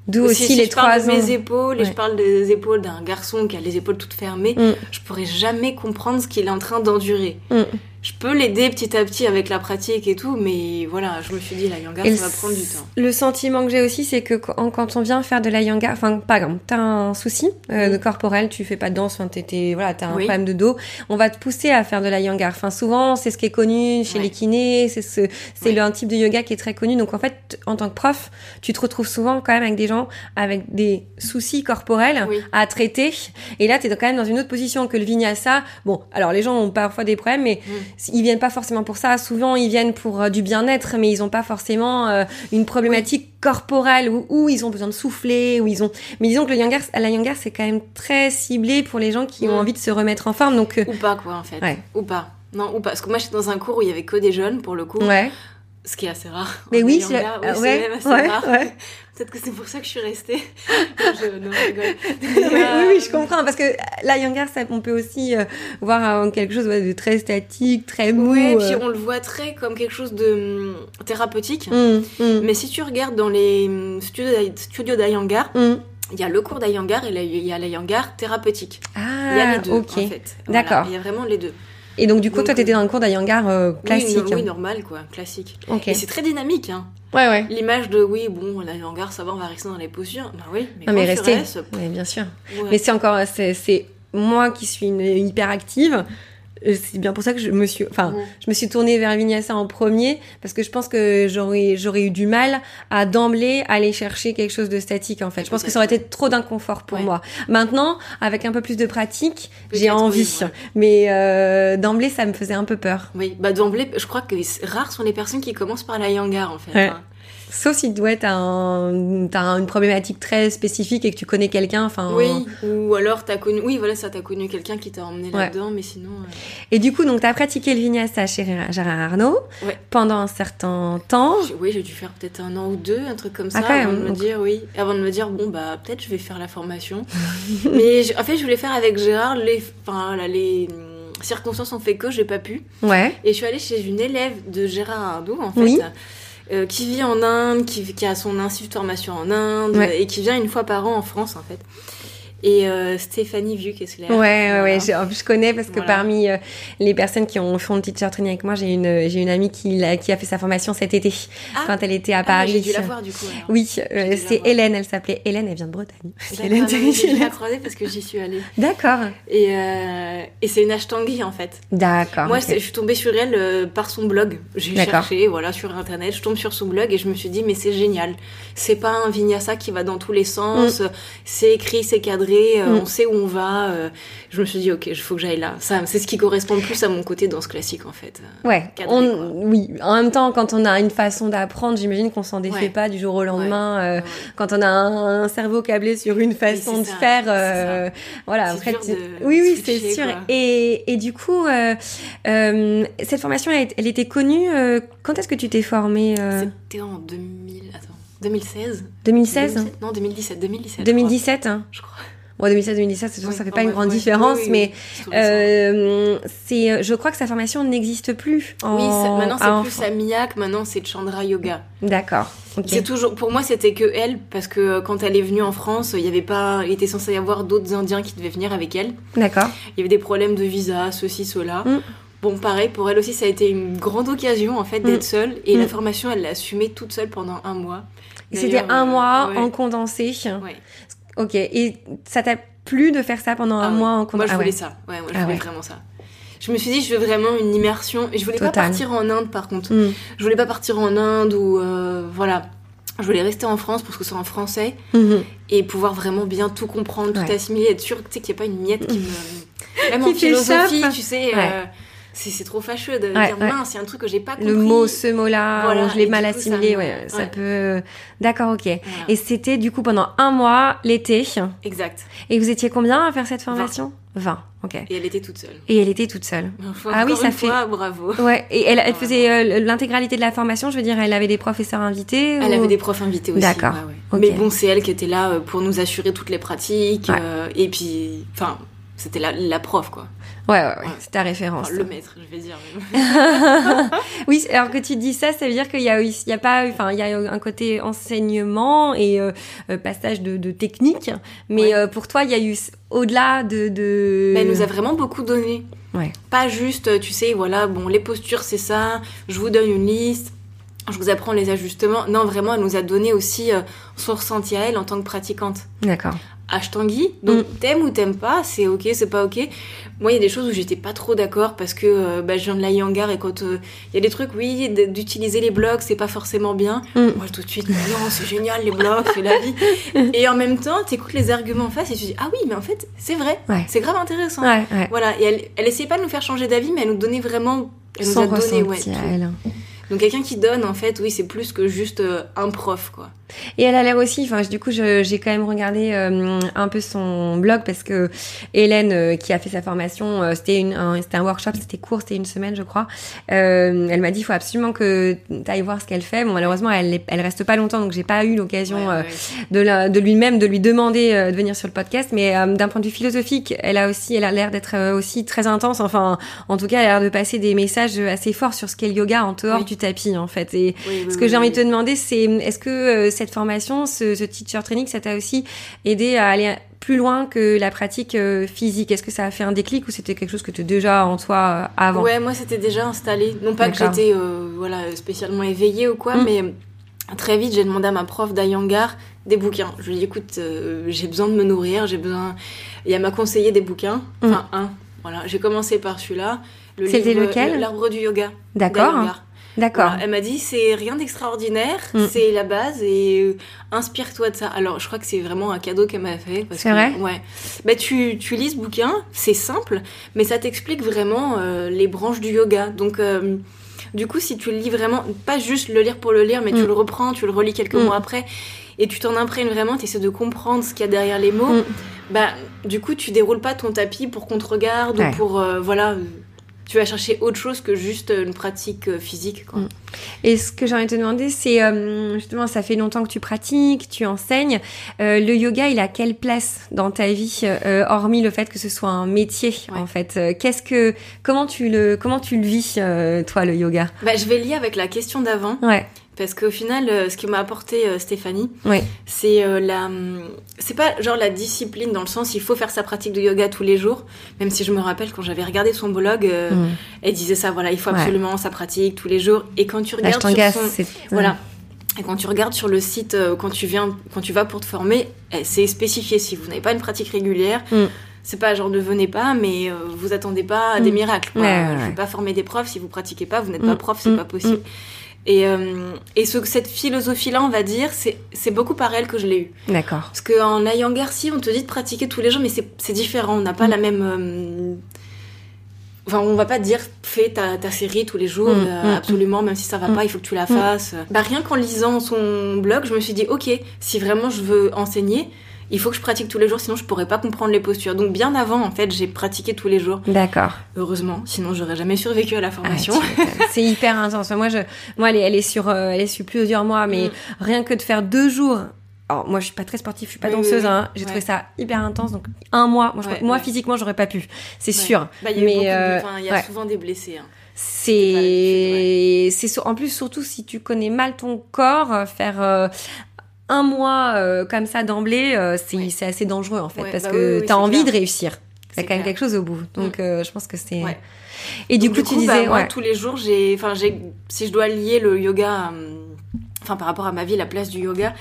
D'où Aussi, aussi, si les je parle trois de ans. mes épaules et je parle des épaules d'un garçon qui a les épaules toutes fermées, Mm. je pourrais jamais comprendre ce qu'il est en train d'endurer. Mm. Je peux l'aider petit à petit avec la pratique et tout, mais voilà, je me suis dit, la yanga, Et ça va prendre du temps. Le sentiment que j'ai aussi, c'est que quand, quand on vient faire de la yanga, enfin, par exemple, t'as un souci euh, de corporel, tu fais pas de danse, enfin, t'es- voilà, t'as un Oui. problème de dos, on va te pousser à faire de la yanga. Enfin, souvent, c'est ce qui est connu chez Ouais. les kinés, c'est ce, c'est Ouais. le un type de yoga qui est très connu. Donc, en fait, en tant que prof, tu te retrouves souvent quand même avec des gens avec des soucis corporels Oui. à traiter. Et là, t'es quand même dans une autre position que le vinyasa. Bon, alors les gens ont parfois des problèmes, mais Mm. Ils viennent pas forcément pour ça. Souvent, ils viennent pour euh, du bien-être, mais ils ont pas forcément euh, une problématique corporelle où, où ils ont besoin de souffler, où ils ont. Mais disons que le la yangar, c'est quand même très ciblé pour les gens qui ont Mm. envie de se remettre en forme. Donc, euh, Ou pas, quoi, en fait. Ouais. Ou pas. Non, ou pas. Parce que moi, j'étais dans un cours où il y avait que des jeunes, pour le coup. ouais. Ce qui est assez rare. Mais oui, c'est- ah, c'est ouais, même assez ouais, rare. Peut-être que c'est pour ça que je suis restée. je, non, je rigole. oui, oui, oui, je comprends parce que la yangar, ça, on peut aussi euh, voir euh, quelque chose ouais, de très statique, très mou. Ouais, euh. puis on le voit très comme quelque chose de hum, thérapeutique. Mm, mm, Mais si tu regardes dans les hum, studios d'Ay- studios d'Ayangar, mm. il y a le cours d'Ayangar et là, il y a l'Ayangar thérapeutique. Ah, Il y a les deux, ok. en fait. Voilà, D'accord. Il y a vraiment les deux. Et donc, du coup, Donc, toi, t'étais dans le cours d'Ayangar euh, classique. Oui, no- oui, normal, quoi, classique. Et c'est très dynamique, hein. Ouais, ouais. L'image de, oui, bon, l'Ayangar, ça va, on va rester dans les postures. Bah oui, mais Non, mais pff, Oui, bien sûr. ouais. Mais c'est encore, c'est, c'est moi qui suis une hyperactive. Euh, C'est bien pour ça que je me suis, enfin, je me suis tournée vers vinyasa en premier parce que je pense que j'aurais, j'aurais eu du mal à d'emblée aller chercher quelque chose de statique en fait. Je pense que ça aurait été trop d'inconfort pour Ouais. moi. Maintenant, avec un peu plus de pratique, j'ai envie. oui, ouais. Mais euh, d'emblée, ça me faisait un peu peur. Oui, bah d'emblée, je crois que rares sont les personnes qui commencent par la yangar en fait. Ouais. hein. Sauf si ouais, t'as, un, t'as une problématique très spécifique et que tu connais quelqu'un. Enfin. Oui, ou alors t'as connu, oui voilà ça, t'as connu quelqu'un qui t'a emmené Ouais. là-dedans, mais sinon. euh, Et du coup, donc, t'as pratiqué le vinyasa chez Gérard Arnaud Ouais. pendant un certain temps. Oui, j'ai dû faire peut-être un an ou deux, un truc comme ça, Ah, quand avant même, de me donc. dire oui, avant de me dire bon bah peut-être je vais faire la formation. mais je- en fait je voulais faire avec Gérard les, enfin là, les hum, circonstances ont fait que j'ai pas pu. Ouais. Et je suis allée chez une élève de Gérard Arnaud en fait. Oui. Euh, qui vit en Inde, qui, qui a son institut de formation en Inde, Ouais. et qui vient une fois par an en France en fait. Et euh, Stéphanie Vieux-Kessler. Ouais, ouais, Voilà. ouais, je, je connais parce que Voilà. parmi euh, les personnes qui ont fait un teacher training avec moi, j'ai une, j'ai une amie qui, l'a- qui a fait sa formation cet été, Ah. quand elle était à Ah, Paris. J'ai dû la voir du coup. alors. Oui, euh, c'est. Hélène, elle s'appelait Hélène, elle vient de Bretagne. C'est Hélène Théophile. la croiser parce que j'y suis allée. D'accord, Et, euh, et c'est une ashtangi en fait. d'accord. Moi, je suis tombée sur elle par son blog. J'ai cherché, voilà, sur internet. Je tombe sur son blog et je me suis dit, mais c'est génial. C'est pas un vinyasa qui va dans tous les sens. Mm. C'est écrit, c'est cadré. Cadré, euh, Mm. on sait où on va. euh, je me suis dit, ok, il faut que j'aille là. Ça, c'est ce qui correspond le plus à mon côté danse classique, en fait. Ouais, cadré, on- quoi. oui. En même temps, quand on a une façon d'apprendre, j'imagine qu'on s'en défait Ouais. pas du jour au lendemain. euh, Ouais. quand on a un, un cerveau câblé sur une façon de ça, faire, euh, voilà. Après, dur tu- de oui, oui, c'est sûr. Et, et du coup, euh, euh, cette formation, elle, elle était connue. euh, quand est-ce que tu t'es formée euh, C'était en 2000, attends, 2016 2016 Non, 2017, 2017. 2017 hein Je crois. Bon, 2016-2017, de toute façon, Oui, ça fait pas une grande ouais. différence, Oui, oui, mais c'est euh, c'est, je crois que sa formation n'existe plus. En, Oui, ça- maintenant c'est plus Samiak, maintenant c'est Chandra Yoga. D'accord. C'est toujours, pour moi c'était que elle, parce que euh, quand elle est venue en France, il y avait pas, il était censé y avoir d'autres Indiens qui devaient venir avec elle. D'accord. Il y avait des problèmes de visa, ceci, cela. Mm. Bon, pareil, pour elle aussi, ça a été une grande occasion en fait d'être Mm. seule. Et Mm. la formation, elle l'a assumée toute seule pendant un mois. C'était un euh, mois ouais. en condensé. Ouais. Ok. Et ça t'a plu de faire ça pendant un Ah mois en Moi, je Ah voulais ouais. ça. Ouais, moi, je Ah voulais ouais. vraiment ça. Je me suis dit, je veux vraiment une immersion. Et je voulais pas partir en Inde, par contre. Mm. Je voulais pas partir en Inde ou euh, voilà. Je voulais rester en France pour que ce soit en français Mhm. et pouvoir vraiment bien tout comprendre, tout assimiler, être sûr tu sais, qu'il n'y a pas une miette qui me. Même Qui en philosophie, tu sais, euh, c'est trop fâcheux de Ouais, dire mince, il y a un truc que j'ai pas compris. Le mot, ce mot-là, Voilà, je l'ai mal du coup, ça assimilé, ouais, ça peut. D'accord, ok. Voilà. Et c'était du coup pendant un mois, l'été. Exact. Et vous étiez combien à faire cette formation? 20, ok. Et elle était toute seule. Et elle était toute seule. Enfin, Ah oui, ça une fait- fois, bravo. Ouais, et elle, faisait euh, l'intégralité de la formation, je veux dire, elle avait des professeurs invités Elle ou- avait des profs invités aussi. D'accord. ouais, ouais. Ok. Mais bon, c'est elle qui était là euh, pour nous assurer toutes les pratiques. Ouais. euh, et puis, enfin, c'était la, la prof, quoi. Ouais, ouais, ouais, c'est ta référence. Enfin, le maître, je vais dire. oui, alors que tu dis ça, ça veut dire qu'il y a, il y a pas, enfin, il y a un côté enseignement et euh, euh, passage de, de technique, mais Ouais. euh, pour toi, il y a eu au-delà de, de... Mais elle nous a vraiment beaucoup donné. Ouais. Pas juste, tu sais, voilà, bon, les postures, c'est ça, je vous donne une liste, je vous apprends les ajustements. Non, vraiment, elle nous a donné aussi euh, son ressenti à elle en tant que pratiquante. D'accord. Ashtangi, donc Mm. t'aimes ou t'aimes pas, c'est ok, c'est pas ok. Moi, il y a des choses où j'étais pas trop d'accord parce que euh, bah, je viens de la Yangar et quand euh, il y a des trucs, oui, d'utiliser les blocs, c'est pas forcément bien. Mm. Moi, tout de suite, non, c'est génial, les blocs, c'est la vie. et en même temps, t'écoutes les arguments en face et tu dis, ah oui, mais en fait, c'est vrai, Ouais. c'est grave intéressant. Ouais, ouais. Voilà, et elle, elle essayait pas de nous faire changer d'avis, mais elle nous donnait vraiment. Elle nous Son a donné, ouais. tout. Donc quelqu'un qui donne, en fait, oui, c'est plus que juste euh, un prof, quoi. Et elle a l'air aussi, enfin, du coup, j'ai quand même regardé euh, un peu son blog parce que Hélène, euh, qui a fait sa formation, euh, c'était un, un workshop, c'était court, c'était une semaine, je crois. Euh, elle m'a dit, il faut absolument que tu ailles voir ce qu'elle fait. Bon, malheureusement, elle, elle reste pas longtemps, donc j'ai pas eu l'occasion Ouais, euh, ouais. de, la- de lui-même de lui demander euh, de venir sur le podcast. Mais euh, d'un point de vue philosophique, elle a aussi, elle a l'air d'être euh, aussi très intense. Enfin, en tout cas, elle a l'air de passer des messages assez forts sur ce qu'est le yoga en dehors Oui. du tapis, en fait. Et Oui, oui, ce que j'ai envie de te demander, c'est est-ce que euh, cette formation, ce, ce teacher training, ça t'a aussi aidé à aller plus loin que la pratique euh, physique? Est-ce que ça a fait un déclic ou c'était quelque chose que tu déjà en toi euh, avant? Ouais, moi c'était déjà installé. Non pas que j'étais euh, voilà, spécialement éveillée ou quoi, Mm. mais très vite j'ai demandé à ma prof d'Ayangar des bouquins. Je lui ai dit écoute, euh, j'ai besoin de me nourrir, j'ai besoin. Et elle m'a conseillé des bouquins, enfin un. Voilà, j'ai commencé par celui-là. Le. C'était lequel? Le- L'arbre du yoga. D'accord. D'accord. Elle m'a dit c'est rien d'extraordinaire, Mm. c'est la base et euh, inspire-toi de ça. Alors je crois que c'est vraiment un cadeau qu'elle m'a fait. C'est vrai Ouais. Bah tu, tu lis ce bouquin, c'est simple, mais ça t'explique vraiment euh, les branches du yoga. Donc euh, du coup si tu le lis vraiment, pas juste le lire pour le lire, mais tu Mm. le reprends, tu le relis quelques Mm. mois après. Et tu t'en imprègnes vraiment, tu essaies de comprendre ce qu'il y a derrière les mots. Bah, du coup, tu déroules pas ton tapis pour qu'on te regarde Ouais. ou pour. euh, voilà. Euh, Tu vas chercher autre chose que juste une pratique euh, physique. Quoi. Mm. Et ce que j'ai envie de te demander, c'est euh, justement, ça fait longtemps que tu pratiques, tu enseignes. Euh, le yoga, il a quelle place dans ta vie, euh, hormis le fait que ce soit un métier, Ouais. en fait? Euh, Qu'est-ce que, comment tu le, comment tu le vis, euh, toi, le yoga? Bah, je vais lier avec la question d'avant, Ouais, parce qu'au final, euh, ce que m'a apporté euh, Stéphanie, c'est euh, la. hum, C'est pas genre la discipline dans le sens il faut faire sa pratique de yoga tous les jours, même si je me rappelle quand j'avais regardé son blog, Mm. elle disait ça, voilà, il faut Ouais. absolument sa pratique tous les jours. Et quand tu Là, je regardes sur son. Voilà. Et quand tu regardes sur le site, quand tu viens, quand tu vas pour te former, eh, c'est spécifié. Si vous n'avez pas une pratique régulière, Mm. c'est pas genre ne venez pas, mais vous attendez pas à des Mm. miracles. quoi. Ouais, ouais, Je ouais. vais pas former des profs si vous pratiquez pas, vous n'êtes Mm, pas prof, c'est mm, pas possible. Et, euh, et ce, cette philosophie-là, on va dire, c'est beaucoup par elle que je l'ai eu. D'accord. Parce qu'en ayant Garcia, on te dit de pratiquer tous les jours, mais c'est différent. On n'a pas Mm. la même. euh, Enfin, on va pas te dire fais ta, ta série tous les jours, Mm, euh, mm, absolument, même si ça va pas, il faut que tu la fasses. Bah, rien qu'en lisant son blog, je me suis dit, ok, si vraiment je veux enseigner, il faut que je pratique tous les jours, sinon je pourrais pas comprendre les postures. Donc, bien avant, en fait, j'ai pratiqué tous les jours, D'accord. heureusement, sinon j'aurais jamais survécu à la Ah, formation. c'est hyper intense. Moi, je, moi, elle est, elle est sur, euh, elle est sur plusieurs mois, mais Mm. rien que de faire deux jours. Alors, moi, je suis pas très sportive, je suis pas Oui, danseuse, oui. hein. J'ai Ouais. trouvé ça hyper intense. Donc, un mois, moi, je- Ouais, moi ouais. physiquement, j'aurais pas pu. C'est sûr. Bah, il y a, eu Mais, euh, enfin, il y a ouais. souvent des blessés. hein. C'est, en plus surtout si tu connais mal ton corps, euh, faire euh, un mois euh, comme ça d'emblée, euh, c'est, Ouais. assez dangereux en fait, Ouais, parce bah que oui, oui, t'as c'est envie clair. de réussir. C'est quand même clair. quelque chose au bout. Donc, euh, je pense que c'est. Ouais. Et du Donc, coup, tu disais, bah, moi, ouais. tous les jours, j'ai, enfin, j'ai, si je dois lier le yoga, enfin, par rapport à ma vie, la place du yoga,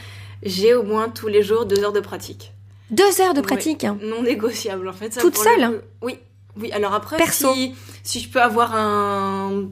j'ai au moins tous les jours deux heures de pratique. deux heures de pratique. hein. Non négociable, en fait. Ça, Toute le seule coup- Oui, oui. Alors après, Perso. si, si je peux avoir un,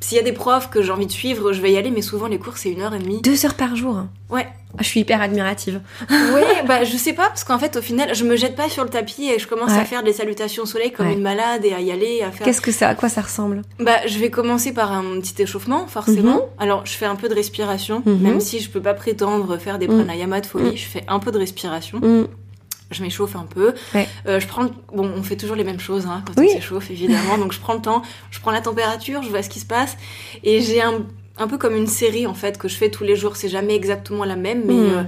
s'il y a des profs que j'ai envie de suivre, je vais y aller, mais souvent les cours c'est une heure et demie. Deux heures par jour. Ouais. Ah, Je suis hyper admirative. Oui, bah je sais pas parce qu'en fait au final je me jette pas sur le tapis et je commence Ouais. à faire des salutations au soleil comme Ouais. une malade et à y aller à faire. Qu'est-ce que ça, à quoi ça ressemble? Bah je vais commencer par un petit échauffement forcément. Mhm. Alors je fais un peu de respiration, Mhm. même si je peux pas prétendre faire des Mhm. pranayamas de folie, je fais un peu de respiration. Hmm. Je m'échauffe un peu. Ouais. Euh, je prends bon on fait toujours les mêmes choses hein, quand Oui. on s'échauffe évidemment. donc je prends le temps, je prends la température, je vois ce qui se passe et j'ai un un peu comme une série en fait que je fais tous les jours. C'est jamais exactement la même, mais Mhm. euh,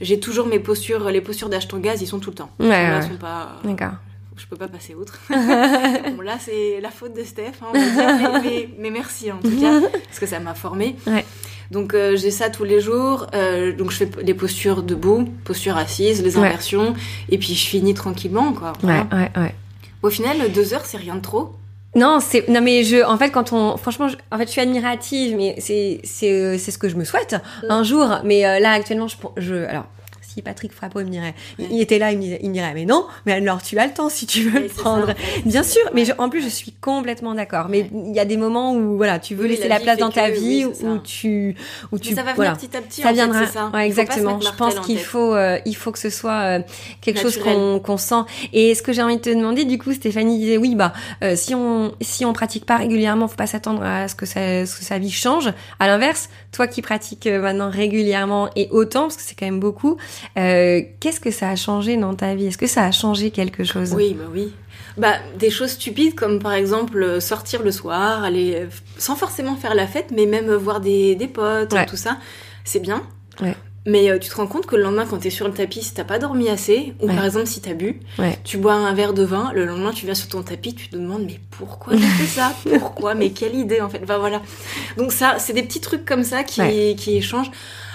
j'ai toujours mes postures, les postures d'Ashtanga, ils sont tout le temps. Ouais, Celles-là ouais. sont pas, D'accord. je peux pas passer outre. bon, là, c'est la faute de Steph, hein, on va dire, mais, mais- mais merci en tout cas, parce que ça m'a formée. Ouais. Donc, euh, j'ai ça tous les jours. euh, donc, je fais les postures debout, postures assises, les Ouais. inversions, et puis je finis tranquillement, quoi. Ouais, Voilà. ouais, ouais. Au final, deux heures, c'est rien de trop. Non, c'est non mais je en fait quand on franchement je, en fait je suis admirative mais c'est c'est euh, c'est ce que je me souhaite un jour mais euh, là actuellement je je alors si Patrick Frappo il me dirait il- Ouais. il était là il me, dirait- il me dirait mais non mais alors tu as le temps si tu veux le ça, prendre. Bien sûr mais je- en plus je suis complètement d'accord. Mais il y a des moments où voilà tu veux Oui, laisser la place dans ta que, vie oui, où tu où tu Mais ça va venir voilà. petit à petit, ça en viendra. fait, ça. ouais, exactement. je pense en qu'il faut euh, il faut que ce soit euh, quelque chose qu'on qu'on sent. Et ce que j'ai envie de te demander du coup Stéphanie disait oui bah euh, si on si on pratique pas régulièrement faut pas s'attendre à ce que ça ce que sa vie change. À l'inverse toi qui pratiques maintenant régulièrement et autant parce que c'est quand même beaucoup euh, qu'est-ce que ça a changé dans ta vie? Est-ce que ça a changé quelque chose? Oui, bah oui. Bah, des choses stupides comme par exemple euh, sortir le soir, aller euh, sans forcément faire la fête, mais même voir des, des potes, Ouais. tout ça, c'est bien. Ouais. Mais euh, tu te rends compte que le lendemain, quand t'es sur le tapis, si t'as pas dormi assez, ou Ouais. par exemple si t'as bu, Ouais. tu bois un verre de vin, le lendemain tu viens sur ton tapis, tu te demandes mais pourquoi j'ai fait ça? Pourquoi? Mais quelle idée en fait Bah voilà. Donc ça, c'est des petits trucs comme ça qui, Ouais. qui échangent.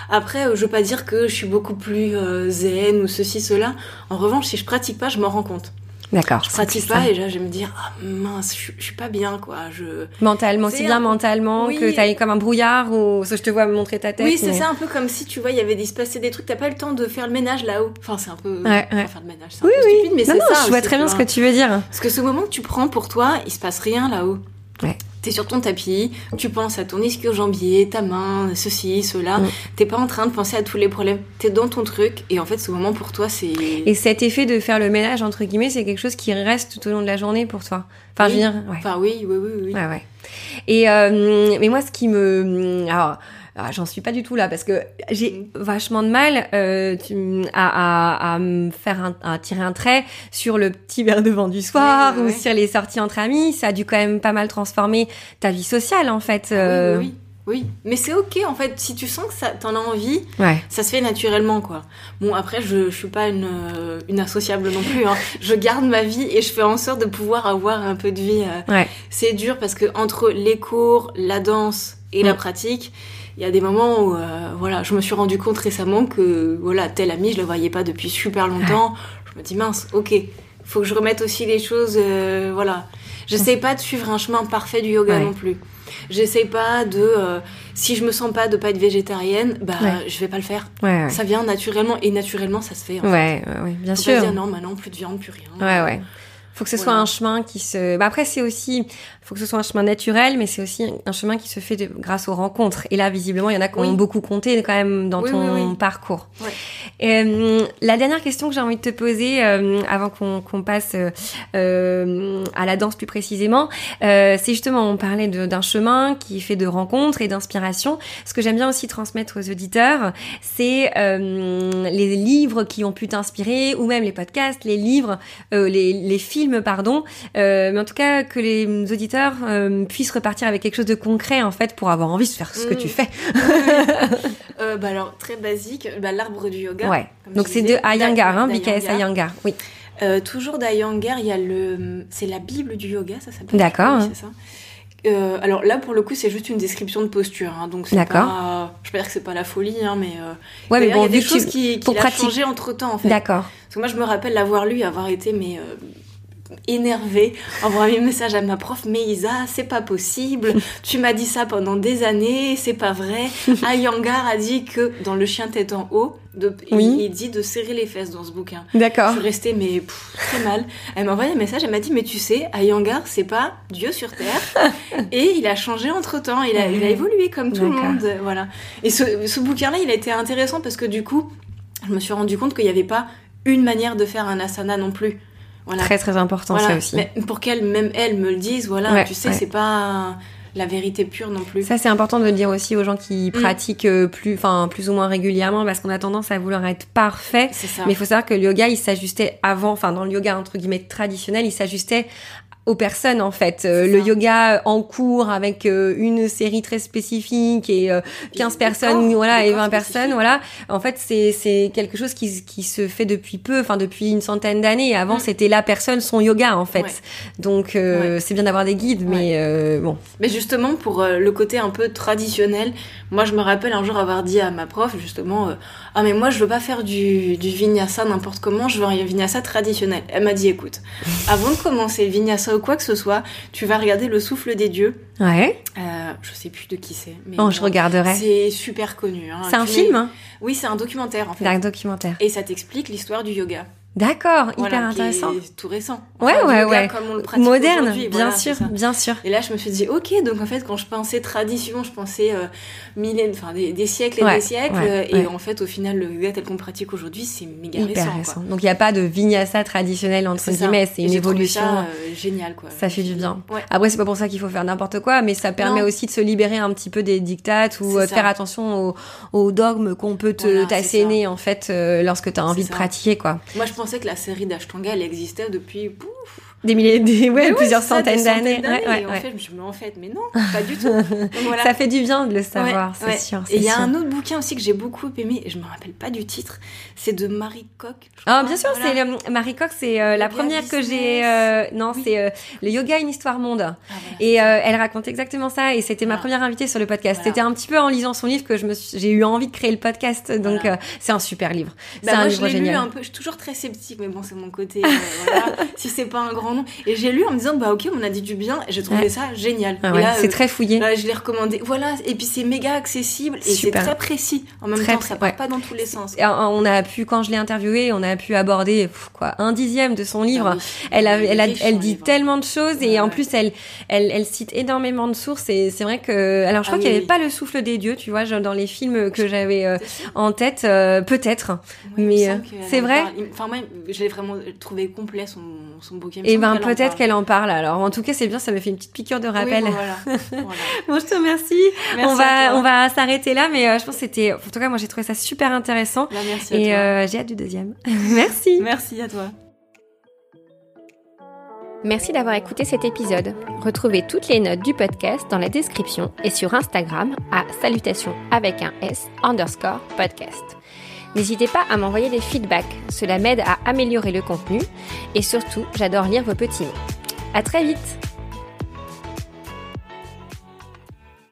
Après, euh, je veux pas dire que je suis beaucoup plus euh, zen ou ceci, cela. En revanche, si je pratique pas, je m'en rends compte. d'accord Je pratique pas ça. et là, je vais me dire, ah mince, je, je suis pas bien, quoi. Je... mentalement c'est bien un- mentalement Oui. que t'as comme un brouillard ou ça je te vois me montrer ta tête Oui, c'est mais- ça, un peu comme si, tu vois, il y avait des, se passait des trucs, t'as pas le temps de faire le ménage là-haut. Enfin, c'est un peu... Ouais, enfin, ouais. faire le ménage, c'est oui un peu oui stupide, mais non c'est non ça je vois aussi, très bien ce que tu veux dire Parce que ce moment que tu prends pour toi, il se passe rien là-haut. Ouais. T'es sur ton tapis, tu penses à ton ischio-jambier, ta main, ceci, cela. Mm. T'es pas en train de penser à tous les problèmes. T'es dans ton truc et en fait, ce moment pour toi, c'est. Et cet effet de faire le ménage, entre guillemets, c'est quelque chose qui reste tout au long de la journée pour toi. Enfin, je veux Oui. dire, ouais. Enfin, oui, oui, oui, oui. Ouais, ouais. Et, euh, mais moi, ce qui me. Alors. Ah, J'en suis pas du tout là parce que j'ai vachement de mal euh, tu- à, à, à me faire un, à tirer un trait sur le petit verre de vin du soir Ouais, ouais, ou sur les sorties entre amis. Ça a dû quand même pas mal transformer ta vie sociale en fait. euh. Oui, oui, oui. Mais c'est ok en fait. Si tu sens que ça, t'en as envie, Ouais. ça se fait naturellement quoi. Bon après, je, je suis pas une, euh, une associable non plus. Hein. je garde ma vie et je fais en sorte de pouvoir avoir un peu de vie. euh, Ouais. C'est dur parce que entre les cours, la danse et la Mm. pratique, il y a des moments où, euh, voilà, je me suis rendu compte récemment que, voilà, tel ami, je le voyais pas depuis super longtemps. Je me dis mince, ok, faut que je remette aussi les choses, euh, voilà. J'essaie pas de suivre un chemin parfait du yoga Ouais. non plus. J'essaie pas de, euh, si je me sens pas de pas être végétarienne, bah, Ouais. je vais pas le faire. Ouais. Ça vient naturellement et naturellement ça se fait. en fait. Ouais, ouais, ouais, bien Faut pas sûr. dire non, maintenant plus de viande, plus rien. Ouais, ouais. Faut que ce soit un chemin qui se. Bah après, c'est aussi. Faut que ce soit un chemin naturel, mais c'est aussi un chemin qui se fait de... grâce aux rencontres. Et là, visiblement, il y en a qui ont beaucoup compté quand même dans ton parcours. Euh, la dernière question que j'ai envie de te poser, euh, avant qu'on passe euh, à la danse plus précisément, c'est justement, on parlait d'un chemin qui est fait de rencontres et d'inspiration. Ce que j'aime bien aussi transmettre aux auditeurs, c'est les livres qui ont pu t'inspirer, ou même les podcasts, les livres, les, les films pardon, euh, mais en tout cas que les auditeurs euh, puissent repartir avec quelque chose de concret en fait pour avoir envie de faire ce que tu mm. fais. Euh, bah alors très basique, bah, l'arbre du yoga. Ouais. Donc c'est de Iyengar, hein, BKS Iyengar. Oui. toujours d'Iyengar, il y a le, c'est la Bible du yoga, ça s'appelle. D'accord. c'est ça. Euh, alors là, pour le coup, c'est juste une description de posture. Hein, donc c'est pas, je peux dire que c'est pas la folie, hein, mais euh, ouais, mais bon, il y a des choses qui, qui a changé entre temps en fait. D'accord. Parce que moi, je me rappelle l'avoir lu, avoir été mais énervée, envoyer un message à ma prof, mais Isa, c'est pas possible, tu m'as dit ça pendant des années, c'est pas vrai. Ayangar a dit que dans Le chien tête en haut, de, il, dit de serrer les fesses dans ce bouquin. D'accord. Je suis restée, mais très mal. Elle m'a envoyé un message, elle m'a dit, mais tu sais, Ayangar, c'est pas Dieu sur terre. et il a changé entre temps, il a, il a évolué comme tout le monde. Voilà. Et ce, ce bouquin-là, il a été intéressant parce que du coup, je me suis rendu compte qu'il n'y avait pas une manière de faire un asana non plus. Très très important ça aussi. Mais pour qu'elle, même elle, me le dise, voilà, tu sais, c'est pas la vérité pure non plus. Ça c'est important de le dire aussi aux gens qui mm. pratiquent euh, plus, enfin plus ou moins régulièrement, parce qu'on a tendance à vouloir être parfait. Mais il faut savoir que le yoga, il s'ajustait avant, enfin dans le yoga entre guillemets traditionnel, il s'ajustait aux personnes en fait. Euh, le yoga en cours avec euh, une série très spécifique et 15 euh, personnes, voilà, et 20 personnes, voilà. En fait, c'est c'est quelque chose qui qui se fait depuis peu, enfin depuis une centaine d'années. Avant, mm. c'était la personne son yoga en fait. Donc c'est bien d'avoir des guides, mais bon. Mais justement pour le côté un peu traditionnel, moi je me rappelle un jour avoir dit à ma prof justement ah mais moi je veux pas faire du du vinyasa n'importe comment, je veux un vinyasa traditionnel. Elle m'a dit écoute, avant de commencer le vinyasa ou quoi que ce soit, tu vas regarder Le Souffle des Dieux. Ouais. Euh, je sais plus de qui c'est. oh, je regarderai. C'est super connu. Hein. C'est un film Oui, c'est un documentaire en fait. Un documentaire. Et ça t'explique l'histoire du yoga. D'accord, hyper intéressant. tout récent. ouais, ouais, ouais. Moderne, bien sûr, bien sûr. Et là, je me suis dit, ok, donc en fait, quand je pensais tradition, je pensais euh, enfin des, siècles et des siècles, et en fait, au final, le yoga tel qu'on pratique aujourd'hui, c'est méga hyper récent. Donc il n'y a pas de vinyasa traditionnel entre guillemets, c'est une évolution. Ça, euh, génial, quoi. Ça fait du bien. Après, c'est pas pour ça qu'il faut faire n'importe quoi, mais ça permet aussi de se libérer un petit peu des dictates ou euh, de faire attention aux, dogmes qu'on peut te t'asséner en fait lorsque tu as envie de pratiquer, quoi. Moi, je pensais que la série d'Ashtanga, elle existait depuis des milliers, des, ouais, plusieurs centaines d'années. Ouais, en fait, je me suis dit, en fait, mais non, pas du tout. voilà. Ça fait du bien de le savoir, c'est sûr. Et il y a un autre bouquin aussi que j'ai beaucoup aimé, et je me rappelle pas du titre, c'est de Marie Coq. Ah, bien sûr, c'est Marie Coq, c'est euh, la première que j'ai. Euh, non, c'est euh, le yoga une histoire monde. Ah, et elle raconte exactement ça, et c'était ma première invitée sur le podcast. C'était un petit peu en lisant son livre que je me j'ai eu envie de créer le podcast, donc c'est un super livre. Bah, c'est un livre génial. Lu un peu, je suis toujours très sceptique, mais bon, c'est mon côté. Si c'est pas un grand et j'ai lu en me disant, bah ok, on a dit du bien, et j'ai trouvé ça génial. Ah c'est très fouillé. Là, je l'ai recommandé. Voilà, et puis c'est méga accessible, et c'est très précis. En même temps, ça part pas dans tous les sens. on a pu, quand je l'ai interviewé, on a pu aborder quoi, un dixième de son livre. Ah elle, a, elle, a, elle dit tellement de choses, et en plus, elle, elle, elle cite énormément de sources, et c'est vrai que, alors je crois ah qu'il n'y avait pas le souffle des dieux, tu vois, dans les films que j'avais euh, en tête, euh, peut-être. mais euh, c'est vrai. Enfin, moi, j'ai vraiment trouvé complet son, son bouquin. Et ben, peut-être qu'elle en parle. Alors, en tout cas, c'est bien, ça me fait une petite piqûre de rappel. bon, je te remercie. on va, on va s'arrêter là, mais euh, je pense que c'était, en tout cas, moi, j'ai trouvé ça super intéressant. Bah, merci et euh, j'ai hâte du deuxième. merci. Merci à toi. Merci d'avoir écouté cet épisode. Retrouvez toutes les notes du podcast dans la description et sur Instagram à salutation avec un S underscore podcast. N'hésitez pas à m'envoyer des feedbacks, cela m'aide à améliorer le contenu. Et surtout, j'adore lire vos petits mots. À très vite